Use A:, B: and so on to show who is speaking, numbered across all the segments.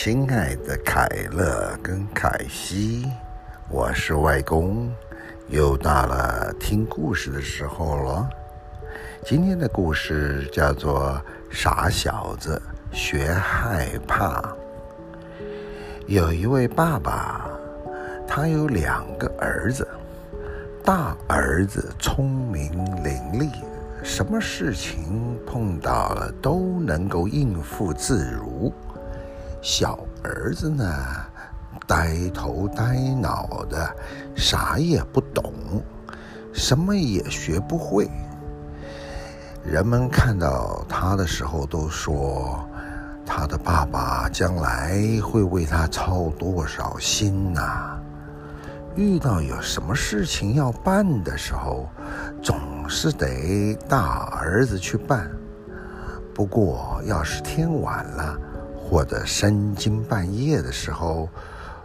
A: 亲爱的凯乐跟凯西，我是外公，又到了听故事的时候了。今天的故事叫做《傻小子学害怕》。有一位爸爸，他有两个儿子，大儿子聪明伶俐，什么事情碰到了都能够应付自如。小儿子呢，呆头呆脑的，啥也不懂，什么也学不会。人们看到他的时候都说，他的爸爸将来会为他操多少心呐？遇到有什么事情要办的时候，总是得大儿子去办。不过要是天晚了，或者深更半夜的时候，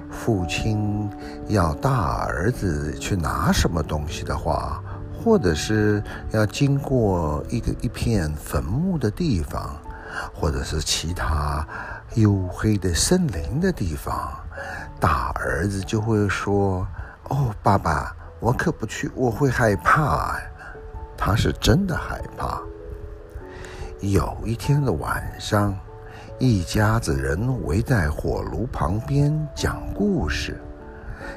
A: 父亲要大儿子去拿什么东西的话，或者是要经过一个一片坟墓的地方，或者是其他黝黑的森林的地方，大儿子就会说：“哦，爸爸，我可不去，我会害怕。”他是真的害怕。有一天的晚上。一家子人围在火炉旁边讲故事，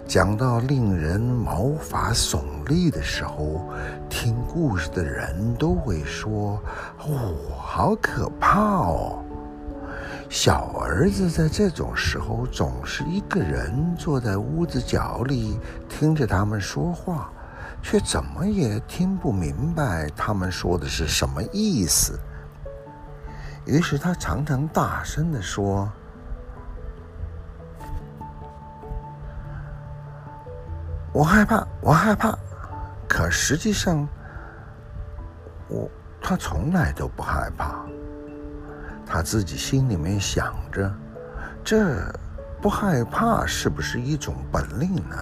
A: 讲到令人毛发耸立的时候，听故事的人都会说：“哦，好可怕哦！”小儿子在这种时候总是一个人坐在屋子角里，听着他们说话，却怎么也听不明白他们说的是什么意思。于是他常常大声地说：“我害怕，我害怕。”可实际上，我他从来都不害怕。他自己心里面想着：“这不害怕是不是一种本领呢？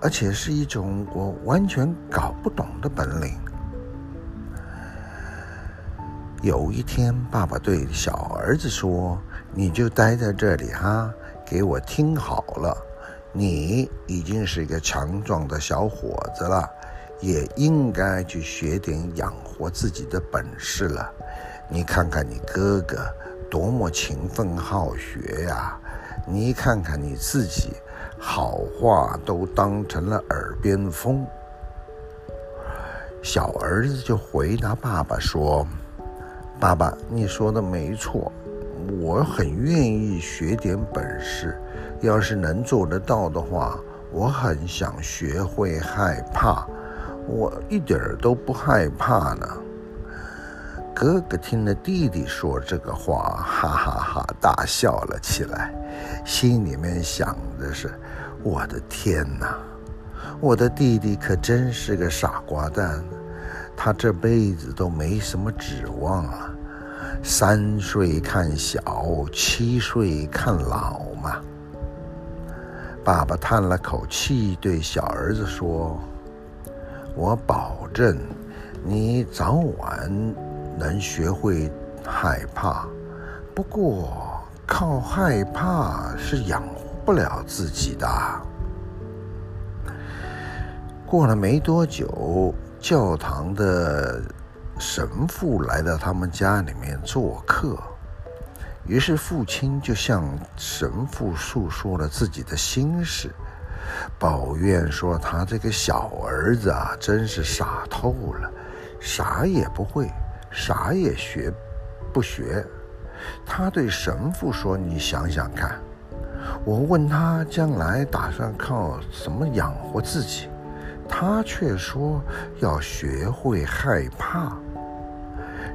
A: 而且是一种我完全搞不懂的本领。”有一天，爸爸对小儿子说：“你就待在这里哈，给我听好了。你已经是一个强壮的小伙子了，也应该去学点养活自己的本事了。你看看你哥哥多么勤奋好学呀！你看看你自己，好话都当成了耳边风。”小儿子就回答爸爸说。爸爸，你说的没错，我很愿意学点本事。要是能做得到的话，我很想学会害怕。我一点儿都不害怕呢。哥哥听了弟弟说这个话，哈哈哈大笑了起来，心里面想的是：我的天哪，我的弟弟可真是个傻瓜蛋。他这辈子都没什么指望了，三岁看小，七岁看老嘛。爸爸叹了口气，对小儿子说：“我保证，你早晚能学会害怕。不过，靠害怕是养活不了自己的。”过了没多久。教堂的神父来到他们家里面做客，于是父亲就向神父诉说了自己的心事，抱怨说他这个小儿子啊，真是傻透了，啥也不会，啥也学不学。他对神父说：“你想想看，我问他将来打算靠什么养活自己。”他却说要学会害怕。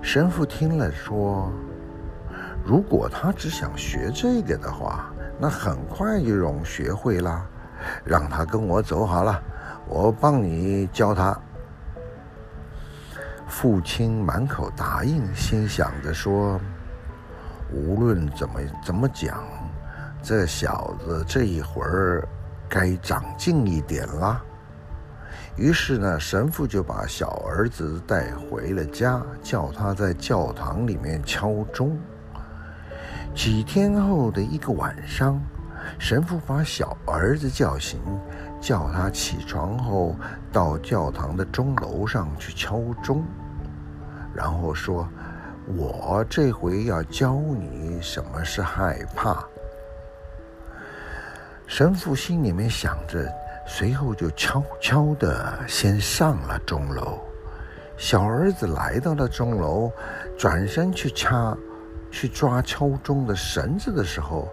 A: 神父听了说：“如果他只想学这个的话，那很快就容学会了。让他跟我走好了，我帮你教他。”父亲满口答应，心想着说：“无论怎么怎么讲，这小子这一会儿该长进一点了。”于是呢，神父就把小儿子带回了家，叫他在教堂里面敲钟。几天后的一个晚上，神父把小儿子叫醒，叫他起床后到教堂的钟楼上去敲钟，然后说：“我这回要教你什么是害怕。”神父心里面想着，随后就悄悄地先上了钟楼。小儿子来到了钟楼，转身去掐、去抓敲钟的绳子的时候，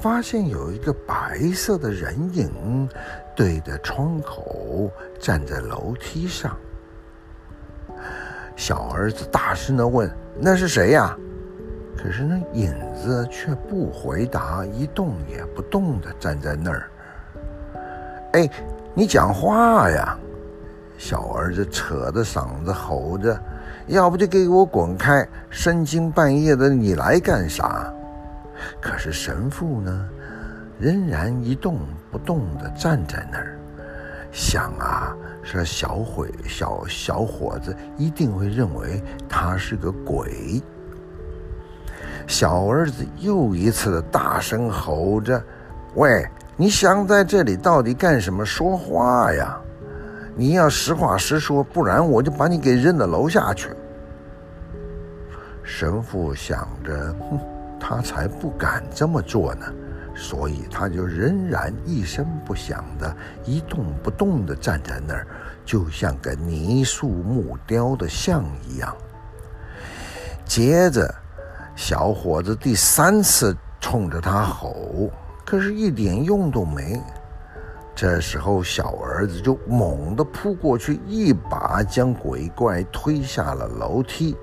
A: 发现有一个白色的人影对着窗口站在楼梯上。小儿子大声地问：“那是谁呀？”可是那影子却不回答，一动也不动地站在那儿。哎，你讲话呀！小儿子扯着嗓子吼着：“要不就给我滚开！深更半夜的，你来干啥？”可是神父呢，仍然一动不动地站在那儿，想啊，这小伙小小伙子一定会认为他是个鬼。小儿子又一次的大声吼着：“喂，你想在这里到底干什么？说话呀！”你要实话实说，不然我就把你给扔到楼下去。神父想着，哼，他才不敢这么做呢，所以他就仍然一声不响的一动不动地站在那儿，就像个泥塑木雕的像一样。接着，小伙子第三次冲着他吼，可是一点用都没。这时候，小儿子就猛地扑过去，一把将鬼怪推下了楼梯。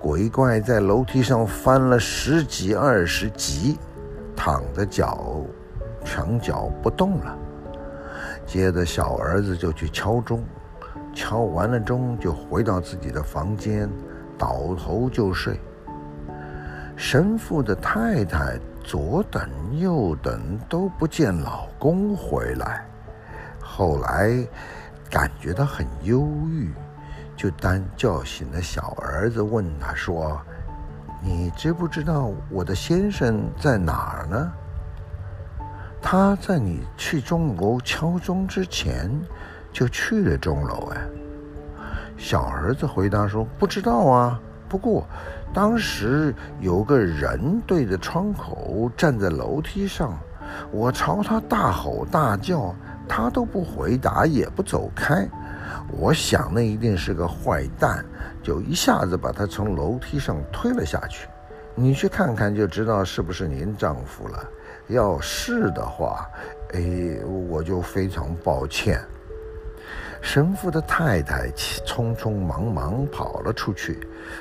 A: 鬼怪在楼梯上翻了十几二十级，躺着脚，墙角不动了。接着，小儿子就去敲钟，敲完了钟就回到自己的房间，倒头就睡。神父的太太。左等右等都不见老公回来，后来感觉到很忧郁，就当叫醒了小儿子，问他说：“你知不知道我的先生在哪儿呢？”他在你去钟楼敲钟之前就去了钟楼。哎，小儿子回答说：“不知道啊。”不过，当时有个人对着窗口站在楼梯上，我朝他大吼大叫，他都不回答，也不走开。我想那一定是个坏蛋，就一下子把他从楼梯上推了下去。你去看看就知道是不是您丈夫了。要是的话，哎，我就非常抱歉。神父的太太匆匆忙忙跑了出去，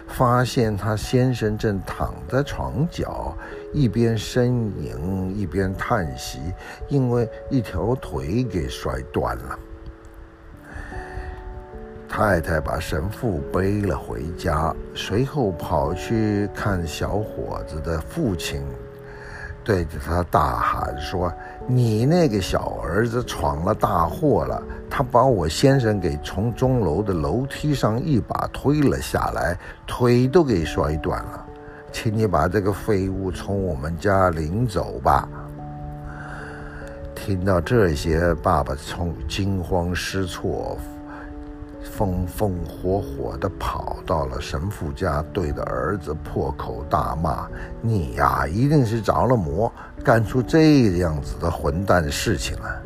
A: 发现他先生正躺在床角，一边呻吟一边叹息，因为一条腿给摔断了。太太把神父背了回家，随后跑去看小伙子的父亲。对着他大喊说：“你那个小儿子闯了大祸了！他把我先生给从钟楼的楼梯上一把推了下来，腿都给摔断了。请你把这个废物从我们家领走吧。”听到这些，爸爸从惊慌失措。风风火火地跑到了神父家，对着儿子破口大骂：“你呀，一定是着了魔，干出这样子的混蛋事情来。”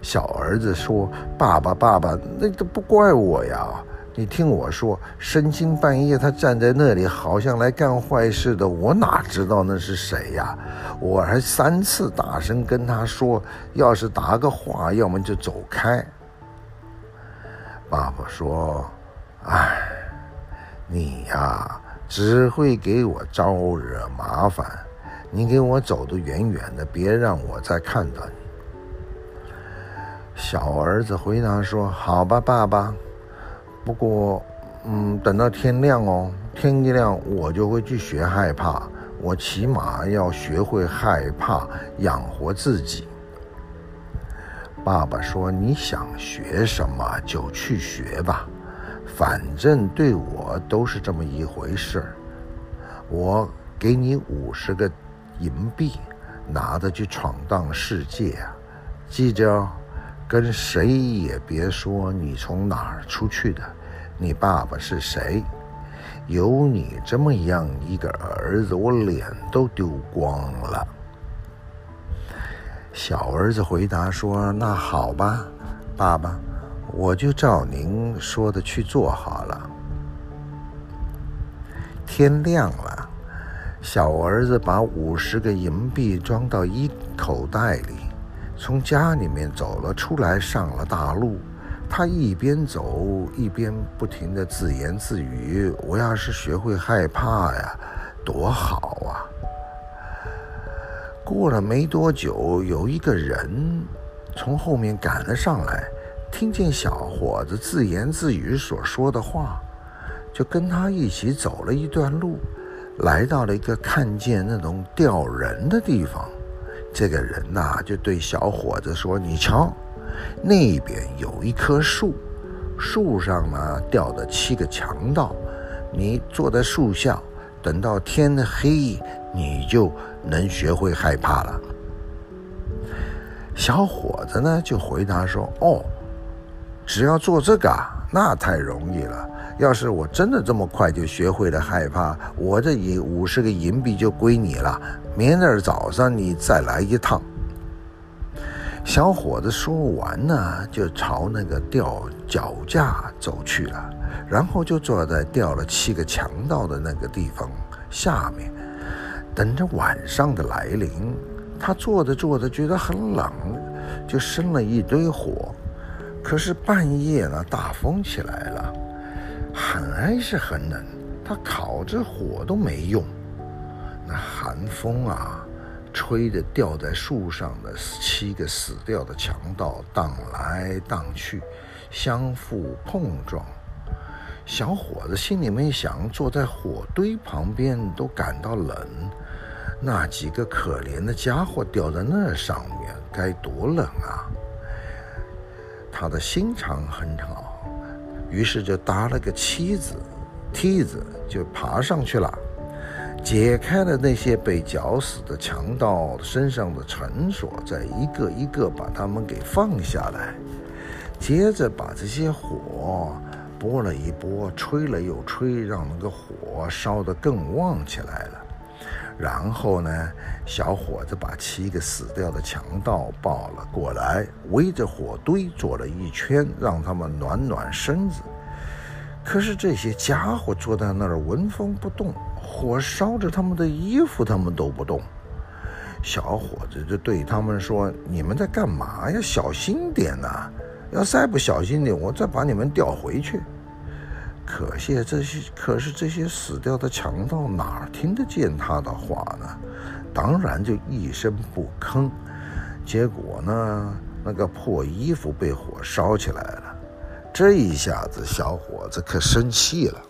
A: 小儿子说：“爸爸，爸爸，那都不怪我呀！你听我说，深更半夜他站在那里，好像来干坏事的，我哪知道那是谁呀？我还三次大声跟他说，要是答个话，要么就走开。”爸爸说：“哎，你呀，只会给我招惹麻烦。你给我走得远远的，别让我再看到你。”小儿子回答说：“好吧，爸爸。不过，嗯，等到天亮哦，天一亮我就会去学害怕。我起码要学会害怕，养活自己。”爸爸说：“你想学什么就去学吧，反正对我都是这么一回事。我给你五十个银币，拿着去闯荡世界！记着，跟谁也别说你从哪儿出去的，你爸爸是谁。有你这么样一个儿子，我脸都丢光了。小儿子回答说：“那好吧，爸爸，我就照您说的去做好了。”天亮了，小儿子把五十个银币装到一口袋里，从家里面走了出来，上了大路。他一边走一边不停地自言自语：“我要是学会害怕呀，多好啊！”过了没多久，有一个人从后面赶了上来，听见小伙子自言自语所说的话。就跟他一起走了一段路，来到了一个看见那种吊人的地方。这个人呐，就对小伙子说：“你瞧，那边有一棵树，树上呢吊着七个强盗。你坐在树下，等到天黑，你就能学会害怕了。”小伙子呢就回答说：“哦，只要做这个，那太容易了。”要是我真的这么快就学会了害怕，我这一五十个银币就归你了。明儿早上你再来一趟。小伙子说完呢，就朝那个吊脚架走去了，然后就坐在吊了七个强盗的那个地方下面，等着晚上的来临。他坐着坐着觉得很冷，就生了一堆火。可是半夜呢，大风起来了。还是很冷，他烤着火都没用。那寒风啊，吹着吊在树上的七个死掉的强盗荡来荡去，相互碰撞。小伙子心里面想，坐在火堆旁边都感到冷，那几个可怜的家伙吊在那上面，该多冷啊！他的心肠很好。于是就搭了个梯子，梯子就爬上去了，解开了那些被绞死的强盗身上的绳索，再一个一个把他们给放下来，接着把这些火拨了一拨，吹了又吹，让那个火烧得更旺起来了。然后呢，小伙子把七个死掉的强盗抱了过来，围着火堆坐了一圈，让他们暖暖身子。可是这些家伙坐在那儿纹风不动，火烧着他们的衣服，他们都不动。小伙子就对他们说：“你们在干嘛呀？小心点呐！要再不小心点，我再把你们调回去。”可惜这些，可是这些死掉的强盗哪听得见他的话呢？当然就一声不吭。结果呢，那个破衣服被火烧起来了。这一下子，小伙子可生气了。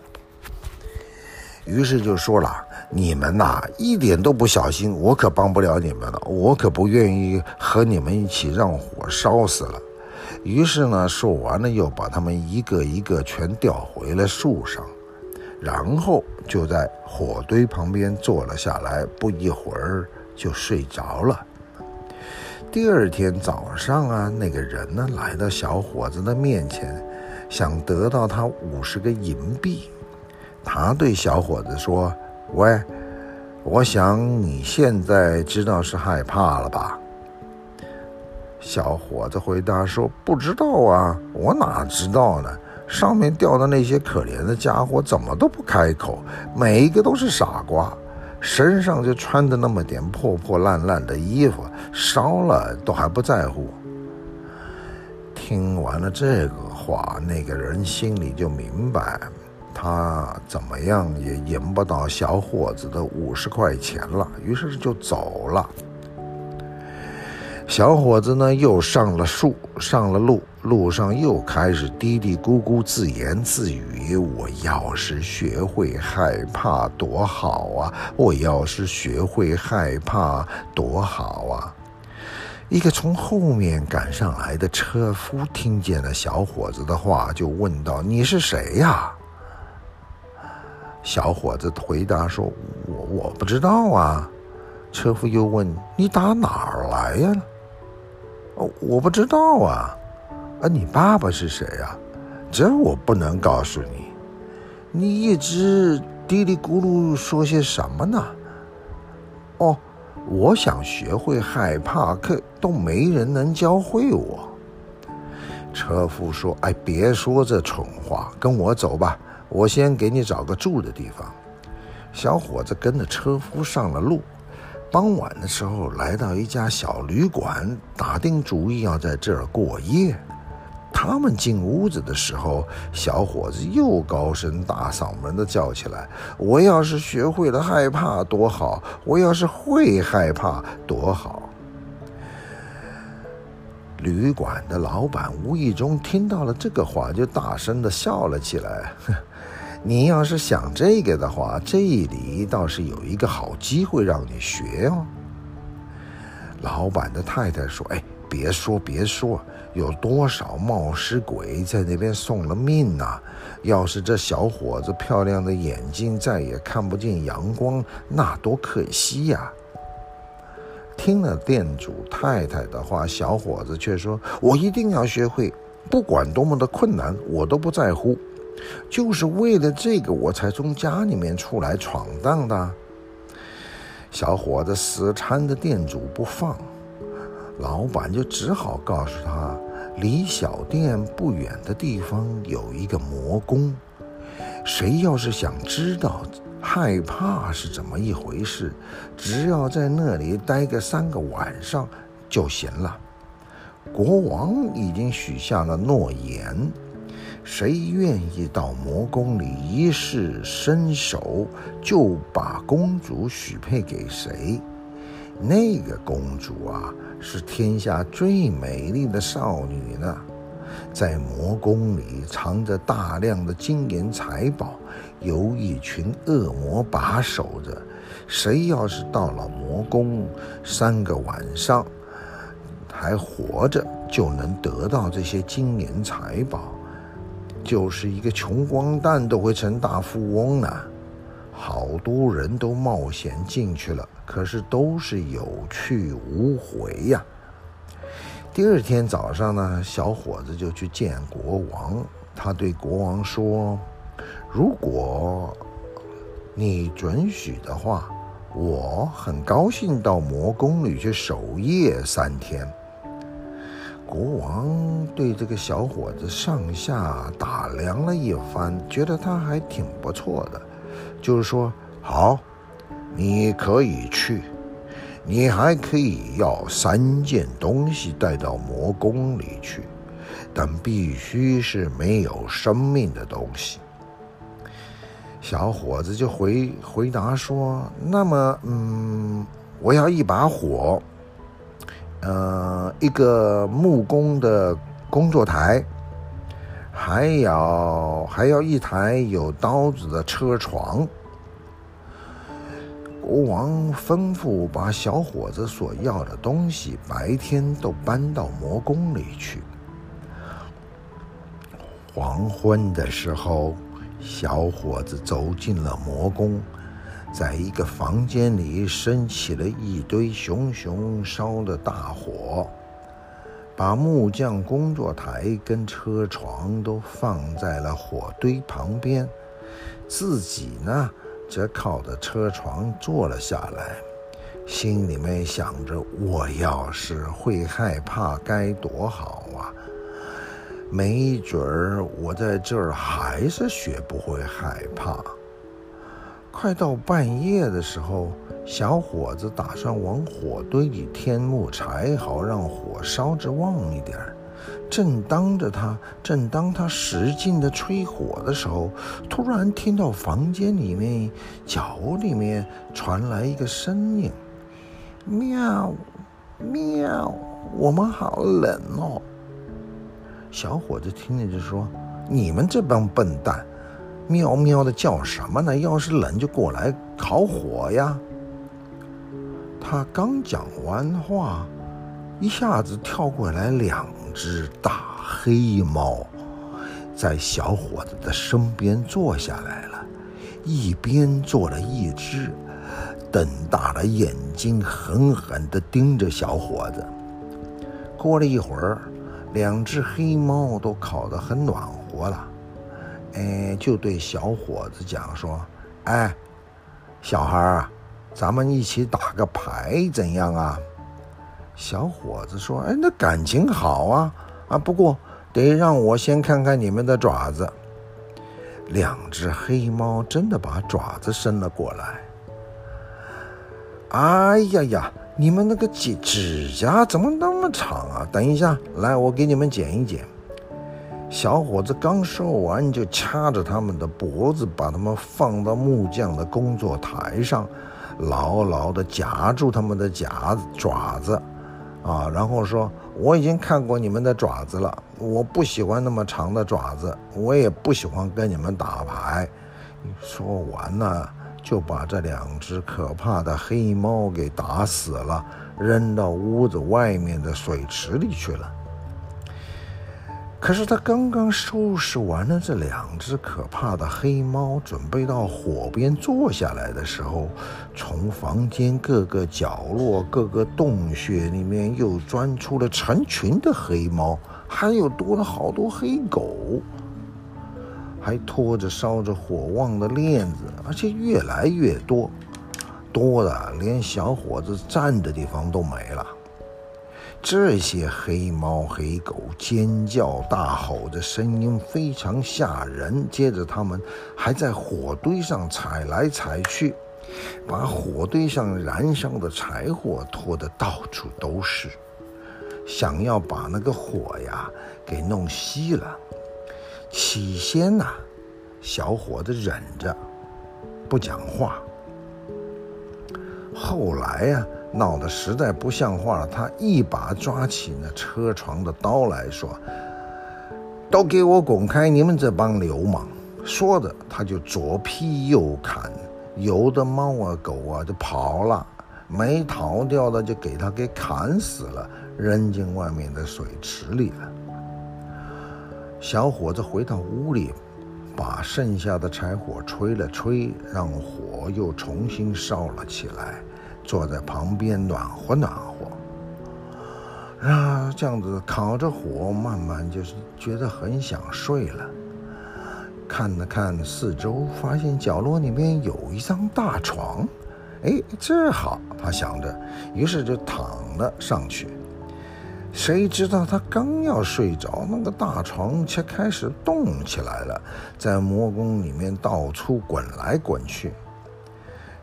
A: 于是就说了：“你们呐，一点都不小心，我可帮不了你们了。我可不愿意和你们一起让火烧死了。”于是呢，说完了，又把他们一个一个全吊回了树上，然后就在火堆旁边坐了下来，不一会儿就睡着了。第二天早上啊，那个人呢，来到小伙子的面前，想得到他五十个银币。他对小伙子说：“喂，我想你现在知道是害怕了吧？”小伙子回答说：“不知道啊，我哪知道呢？上面掉的那些可怜的家伙怎么都不开口，每一个都是傻瓜，身上就穿的那么点破破烂烂的衣服，烧了都还不在乎。”听完了这个话，那个人心里就明白，他怎么样也赢不到小伙子的五十块钱了，于是就走了。小伙子呢，又上了树，上了路，路上又开始嘀嘀咕咕自言自语：“我要是学会害怕多好啊！我要是学会害怕多好啊！”一个从后面赶上来的车夫听见了小伙子的话，就问道：“你是谁呀？”小伙子回答说：“我我不知道啊。”车夫又问：“你打哪儿来呀？”“我不知道啊。”“啊，你爸爸是谁呀？”“这我不能告诉你。”“你一直嘀嘀咕噜说些什么呢？”“哦，我想学会害怕，可都没人能教会我。”车夫说：“哎，别说这蠢话，跟我走吧。”我先给你找个住的地方。小伙子跟着车夫上了路。傍晚的时候，来到一家小旅馆，打定主意要在这儿过夜。他们进屋子的时候，小伙子又高声大嗓门地叫起来：“我要是学会了害怕多好！我要是会害怕多好！”旅馆的老板无意中听到了这个话，就大声地笑了起来。你要是想这个的话，这里倒是有一个好机会让你学哦。老板的太太说：“哎，别说别说，有多少冒失鬼在那边送了命呐！要是这小伙子漂亮的眼睛再也看不见阳光，那多可惜呀！”听了店主太太的话，小伙子却说：“我一定要学会，不管多么的困难，我都不在乎。”就是为了这个，我才从家里面出来闯荡的。小伙子死缠着店主不放，老板就只好告诉他，离小店不远的地方有一个魔宫，谁要是想知道害怕是怎么一回事，只要在那里待个三个晚上就行了。国王已经许下了诺言。谁愿意到魔宫里一试身手，就把公主许配给谁。那个公主啊，是天下最美丽的少女呢。在魔宫里藏着大量的金银财宝，有一群恶魔把守着。谁要是到了魔宫三个晚上还活着，就能得到这些金银财宝。就是一个穷光蛋都会成大富翁呢，好多人都冒险进去了，可是都是有去无回呀。第二天早上呢，小伙子就去见国王，他对国王说：“如果你准许的话，我很高兴到魔宫里去守夜三天。”国王对这个小伙子上下打量了一番，觉得他还挺不错的，就是说：“好，你可以去，你还可以要三件东西带到魔宫里去，但必须是没有生命的东西。”小伙子就回回答说：“那么，嗯，我要一把火。”呃，一个木工的工作台，还要还要一台有刀子的车床。国王吩咐把小伙子所要的东西白天都搬到魔宫里去。黄昏的时候，小伙子走进了魔宫。在一个房间里升起了一堆熊熊烧的大火，把木匠工作台跟车床都放在了火堆旁边，自己呢则靠着车床坐了下来，心里面想着：我要是会害怕该多好啊！没准儿我在这儿还是学不会害怕。快到半夜的时候，小伙子打算往火堆里添木柴，好让火烧着旺一点儿。正当着他，正当他使劲的吹火的时候，突然听到房间里面角里面传来一个声音：“喵，喵，我们好冷哦。”小伙子听了就说：“你们这帮笨蛋！”喵喵的叫什么呢？要是冷就过来烤火呀！他刚讲完话，一下子跳过来两只大黑猫，在小伙子的身边坐下来了。一边做了一只，瞪大了眼睛，狠狠地盯着小伙子。过了一会儿，两只黑猫都烤得很暖和了，哎，就对小伙子讲说：“哎，小孩啊，咱们一起打个牌怎样啊？”小伙子说：“哎，那感情好啊，啊，不过得让我先看看你们的爪子。”两只黑猫真的把爪子伸了过来。哎呀呀！你们那个指指甲怎么那么长啊？等一下，来，我给你们剪一剪。小伙子刚说完，就掐着他们的脖子，把他们放到木匠的工作台上，牢牢地夹住他们的夹爪子，啊，然后说：“我已经看过你们的爪子了，我不喜欢那么长的爪子，我也不喜欢跟你们打牌。”说完呢。就把这两只可怕的黑猫给打死了，扔到屋子外面的水池里去了。可是他刚刚收拾完了这两只可怕的黑猫，准备到火边坐下来的时候，从房间各个角落、各个洞穴里面又钻出了成群的黑猫，还有多了好多黑狗。还拖着烧着火旺的链子，而且越来越多，多的连小伙子站的地方都没了。这些黑猫黑狗尖叫大吼的声音非常吓人。接着，他们还在火堆上踩来踩去，把火堆上燃烧的柴火拖得到处都是，想要把那个火呀给弄熄了。起先呐、小伙子忍着不讲话。后来呀、闹得实在不像话了，他一把抓起那车床的刀来说：“都给我滚开！你们这帮流氓！”说着，他就左劈右砍，有的猫啊狗啊就跑了，没逃掉的就给他给砍死了，扔进外面的水池里了。小伙子回到屋里，把剩下的柴火吹了吹，让火又重新烧了起来，坐在旁边暖和暖和。啊，这样子烤着火，慢慢就是觉得很想睡了。看了看四周，发现角落里面有一张大床，哎，这好，他想着，于是就躺了上去。谁知道他刚要睡着，那个大床却开始动起来了，在魔宫里面到处滚来滚去。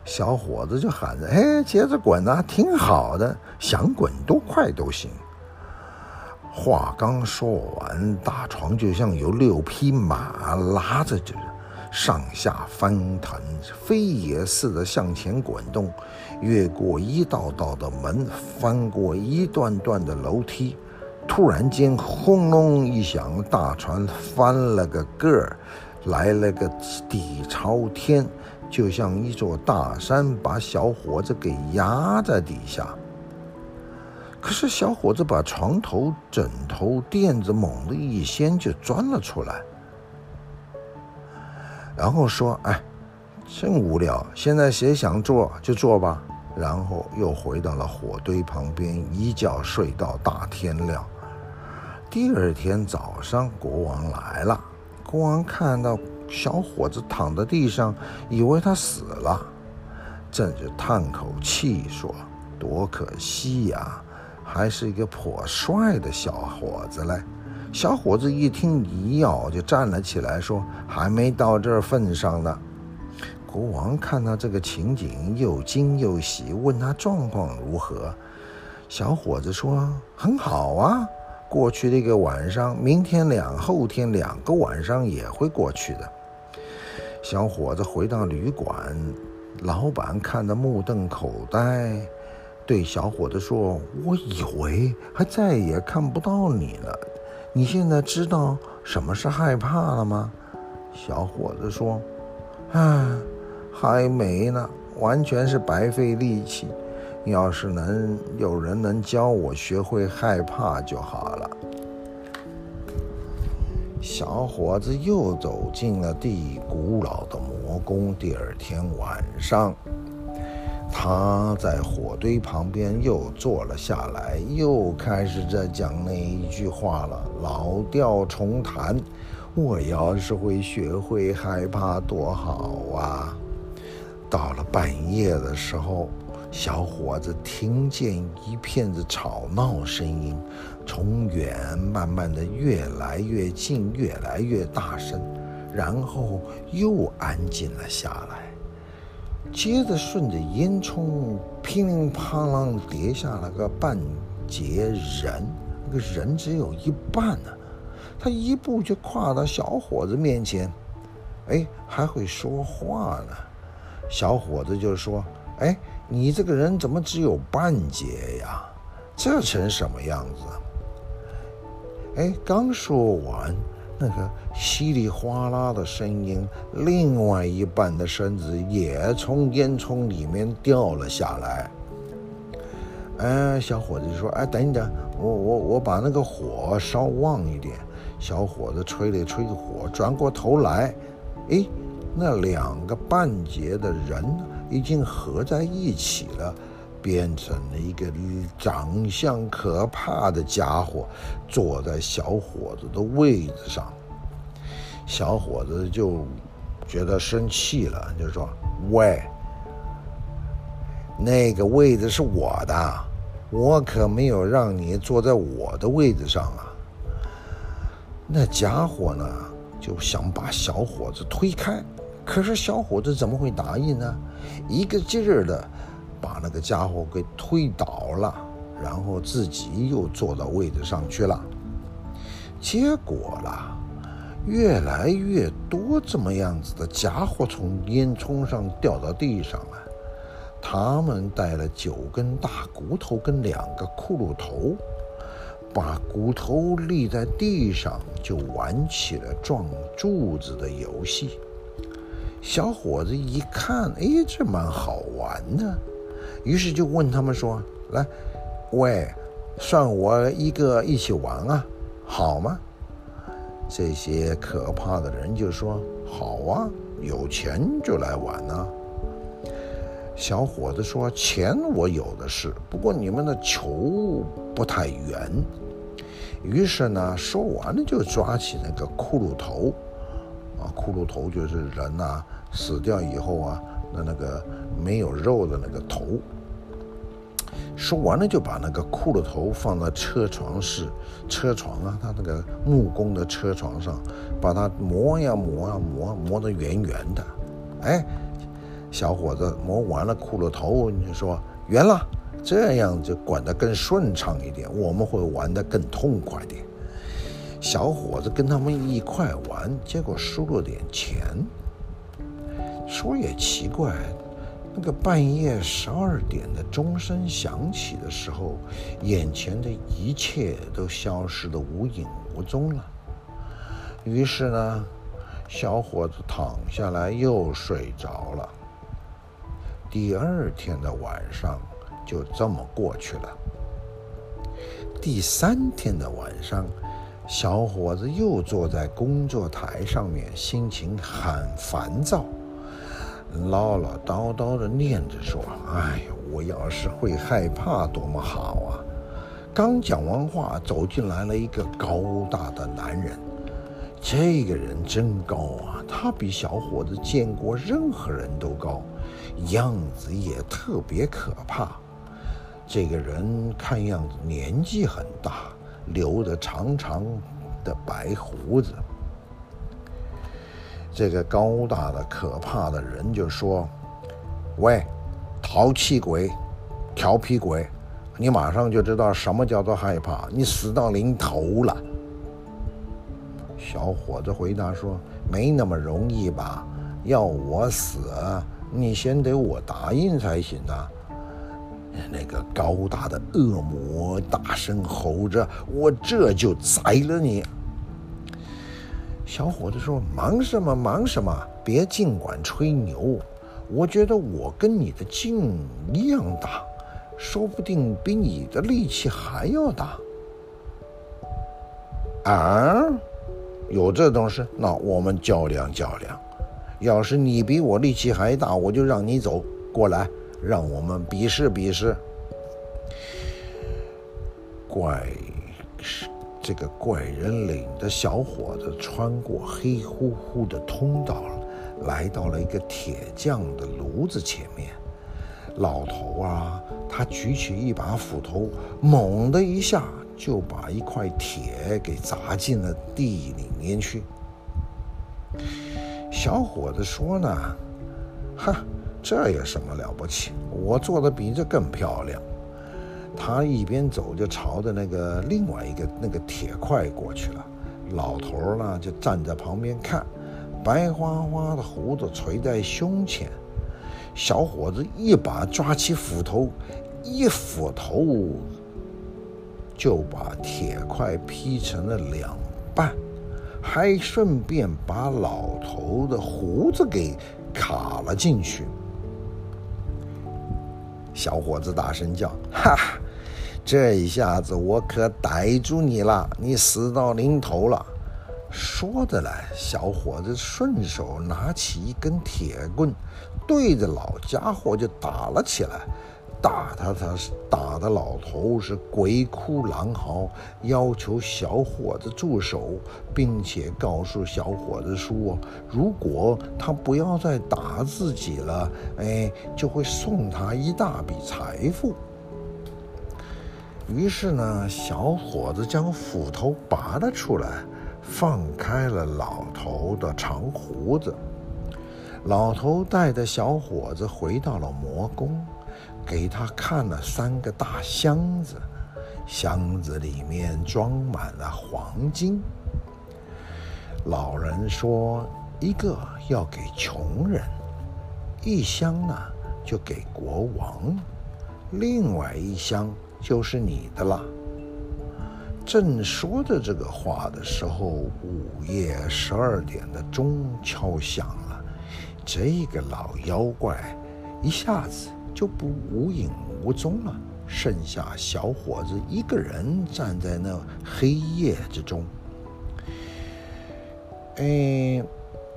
A: 小伙子就喊着：“哎，接着滚啊，挺好的，想滚多快都行。”话刚说完，大床就像有六匹马拉着着。上下翻腾，飞也似的向前滚动，越过一道道的门，翻过一段段的楼梯。突然间，轰隆一响，大船翻了个个儿，来了个底朝天，就像一座大山，把小伙子给压在底下。可是，小伙子把床头、枕头、垫子猛地一掀，就钻了出来。然后说：“哎，真无聊。现在谁想做就做吧。”然后又回到了火堆旁边，一觉睡到大天亮。第二天早上，国王来了。国王看到小伙子躺在地上，以为他死了，正就叹口气说：“多可惜呀，还是一个颇帅的小伙子嘞。”小伙子一听一要，就站了起来，说：“还没到这份上呢。”国王看到这个情景，又惊又喜，问他状况如何。小伙子说：“很好啊，过去的一个晚上，明天两后天两个晚上也会过去的。”小伙子回到旅馆，老板看得目瞪口呆，对小伙子说：“我以为还再也看不到你了。”你现在知道什么是害怕了吗？小伙子说：“唉，还没呢，完全是白费力气。要是能有人能教我学会害怕就好了。”小伙子又走进了地古老的魔宫。第二天晚上，他在火堆旁边又坐了下来，又开始在讲那一句话了，老调重弹。我要是会学会害怕多好啊！到了半夜的时候，小伙子听见一片子吵闹声音。从远慢慢的越来越近，越来越大声，然后又安静了下来。接着顺着烟囱乒乒乓啷跌下了个半截人，那个人只有一半呢。他一步就跨到小伙子面前，哎，还会说话呢。小伙子就说：“哎，你这个人怎么只有半截呀？这成什么样子？”哎，刚说完，那个稀里哗啦的声音，另外一半的身子也从烟囱里面掉了下来。哎，小伙子就说：“哎，等一等，我我我把那个火烧旺一点。”小伙子吹了吹火，转过头来，哎，那两个半截的人已经合在一起了。变成了一个长相可怕的家伙，坐在小伙子的位子上。小伙子就觉得生气了，就说：“喂，那个位子是我的，我可没有让你坐在我的位子上啊。”那家伙呢，就想把小伙子推开，可是小伙子怎么会答应呢？一个劲儿的。把那个家伙给推倒了，然后自己又坐到位子上去了。结果啦，越来越多这么样子的家伙从烟囱上掉到地上了。他们带了九根大骨头跟两个骷髅头，把骨头立在地上，就玩起了撞柱子的游戏。小伙子一看，哎，这蛮好玩的。于是就问他们说：“来，喂，算我一个一起玩啊，好吗？”这些可怕的人就说：“好啊，有钱就来玩啊。”小伙子说：“钱我有的是，不过你们的球不太圆。”于是呢，说完了就抓起那个骷髅头，啊，骷髅头就是人呐，死掉以后啊。那那个没有肉的那个头，说完了就把那个骷髅头放在车床室，车床啊，他那个木工的车床上，把它磨呀磨呀磨，磨得圆圆的。哎，小伙子磨完了骷髅头，你说圆了，这样就管得更顺畅一点，我们会玩得更痛快点。小伙子跟他们一块玩，结果输了点钱。说也奇怪，那个半夜十二点的钟声响起的时候，眼前的一切都消失得无影无踪了。于是呢，小伙子躺下来又睡着了。第二天的晚上就这么过去了。第三天的晚上，小伙子又坐在工作台上面，心情很烦躁。唠唠叨叨地念着说：“哎，我要是会害怕多么好啊！”刚讲完话，走进来了一个高大的男人。这个人真高啊，他比小伙子见过任何人都高，样子也特别可怕。这个人看样子年纪很大，留着长长的白胡子。这个高大的可怕的人就说：“喂，淘气鬼，调皮鬼，你马上就知道什么叫做害怕，你死到临头了。”小伙子回答说：“没那么容易吧？要我死，你先得我答应才行啊。”那个高大的恶魔大声吼着：“我这就宰了你！”小伙子说：“忙什么忙什么，别尽管吹牛。我觉得我跟你的劲一样大，说不定比你的力气还要大。”啊！有这种事，那我们较量较量。要是你比我力气还大，我就让你走过来，让我们比试比试。怪，这个怪人领着小伙子穿过黑乎乎的通道，来到了一个铁匠的炉子前面。老头啊，他举起一把斧头，猛的一下就把一块铁给砸进了地里面去。小伙子说呢：“哈，这有什么了不起？我做的比这更漂亮。”他一边走就朝着那个另外一个那个铁块过去了。老头呢就站在旁边看，白花花的胡子垂在胸前。小伙子一把抓起斧头，一斧头就把铁块劈成了两半，还顺便把老头的胡子给卡了进去。小伙子大声叫：“哈！这一下子我可逮住你了，你死到临头了！”说着来，小伙子顺手拿起一根铁棍，对着老家伙就打了起来。打他，他打的老头是鬼哭狼嚎，要求小伙子住手，并且告诉小伙子说，如果他不要再打自己了，哎，就会送他一大笔财富。于是呢，小伙子将斧头拔了出来。放开了老头的长胡子，老头带着小伙子回到了魔宫，给他看了三个大箱子，箱子里面装满了黄金。老人说：“一个要给穷人，一箱呢就给国王，另外一箱就是你的了。”正说着这个话的时候，午夜十二点的钟敲响了。这个老妖怪一下子就不无影无踪了，剩下小伙子一个人站在那黑夜之中。哎，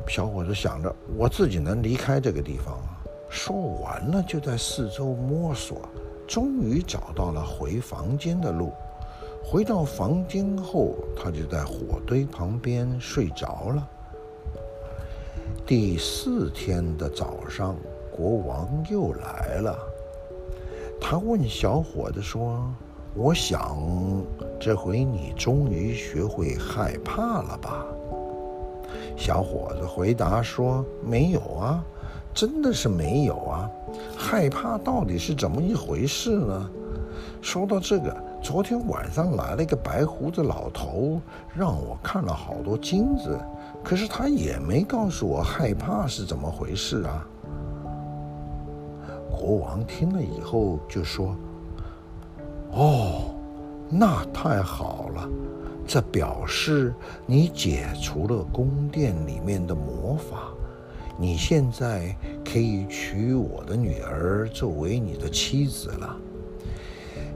A: 小伙子想着，我自己能离开这个地方。说完了，就在四周摸索，终于找到了回房间的路。回到房间后，他就在火堆旁边睡着了。第四天的早上，国王又来了。他问小伙子说：“我想，这回你终于学会害怕了吧？”小伙子回答说：“没有啊，真的是没有啊。害怕到底是怎么一回事呢？”说到这个。昨天晚上来了一个白胡子老头，让我看了好多金子，可是他也没告诉我害怕是怎么回事啊。国王听了以后就说：“哦，那太好了，这表示你解除了宫殿里面的魔法，你现在可以娶我的女儿作为你的妻子了。”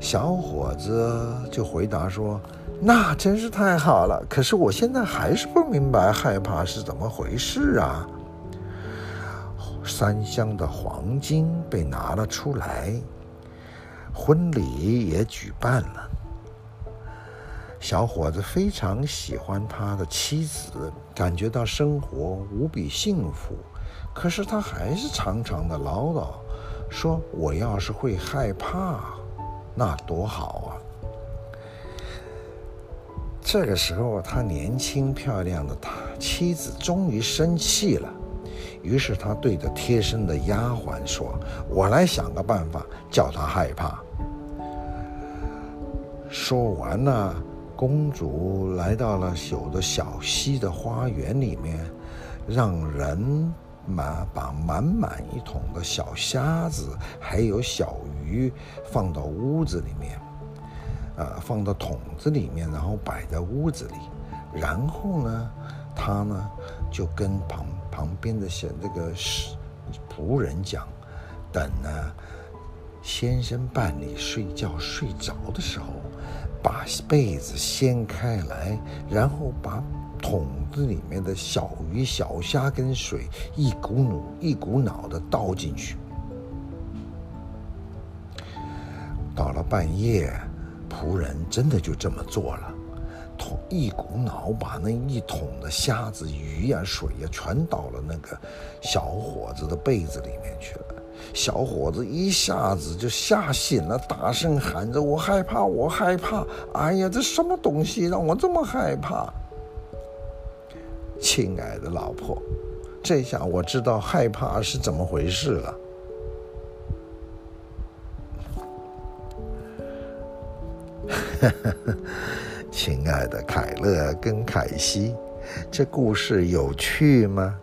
A: 小伙子就回答说：“那真是太好了，可是我现在还是不明白害怕是怎么回事啊。”三箱的黄金被拿了出来，婚礼也举办了。小伙子非常喜欢他的妻子，感觉到生活无比幸福，可是他还是常常的唠叨，说：“我要是会害怕。”那多好啊！这个时候，他年轻漂亮的他妻子终于生气了，于是他对着贴身的丫鬟说：“我来想个办法，叫他害怕。”说完了，公主来到了有的小溪的花园里面，让人。满把满满一桶的小虾子，还有小鱼放到屋子里面，呃，放到桶子里面，然后摆在屋子里。然后呢，他呢就跟旁旁边的小这个仆人讲，等呢先生伴侣睡觉睡着的时候，把被子掀开来，然后把桶子里面的小鱼、小虾跟水一股脑一股脑的倒进去。到了半夜，仆人真的就这么做了，一股脑把那一桶的虾子、鱼呀、水呀全倒了那个小伙子的被子里面去了。小伙子一下子就吓醒了，大声喊着：“我害怕，我害怕！哎呀，这什么东西让我这么害怕？”亲爱的老婆，这下我知道害怕是怎么回事了。亲爱的凯乐跟凯西，这故事有趣吗？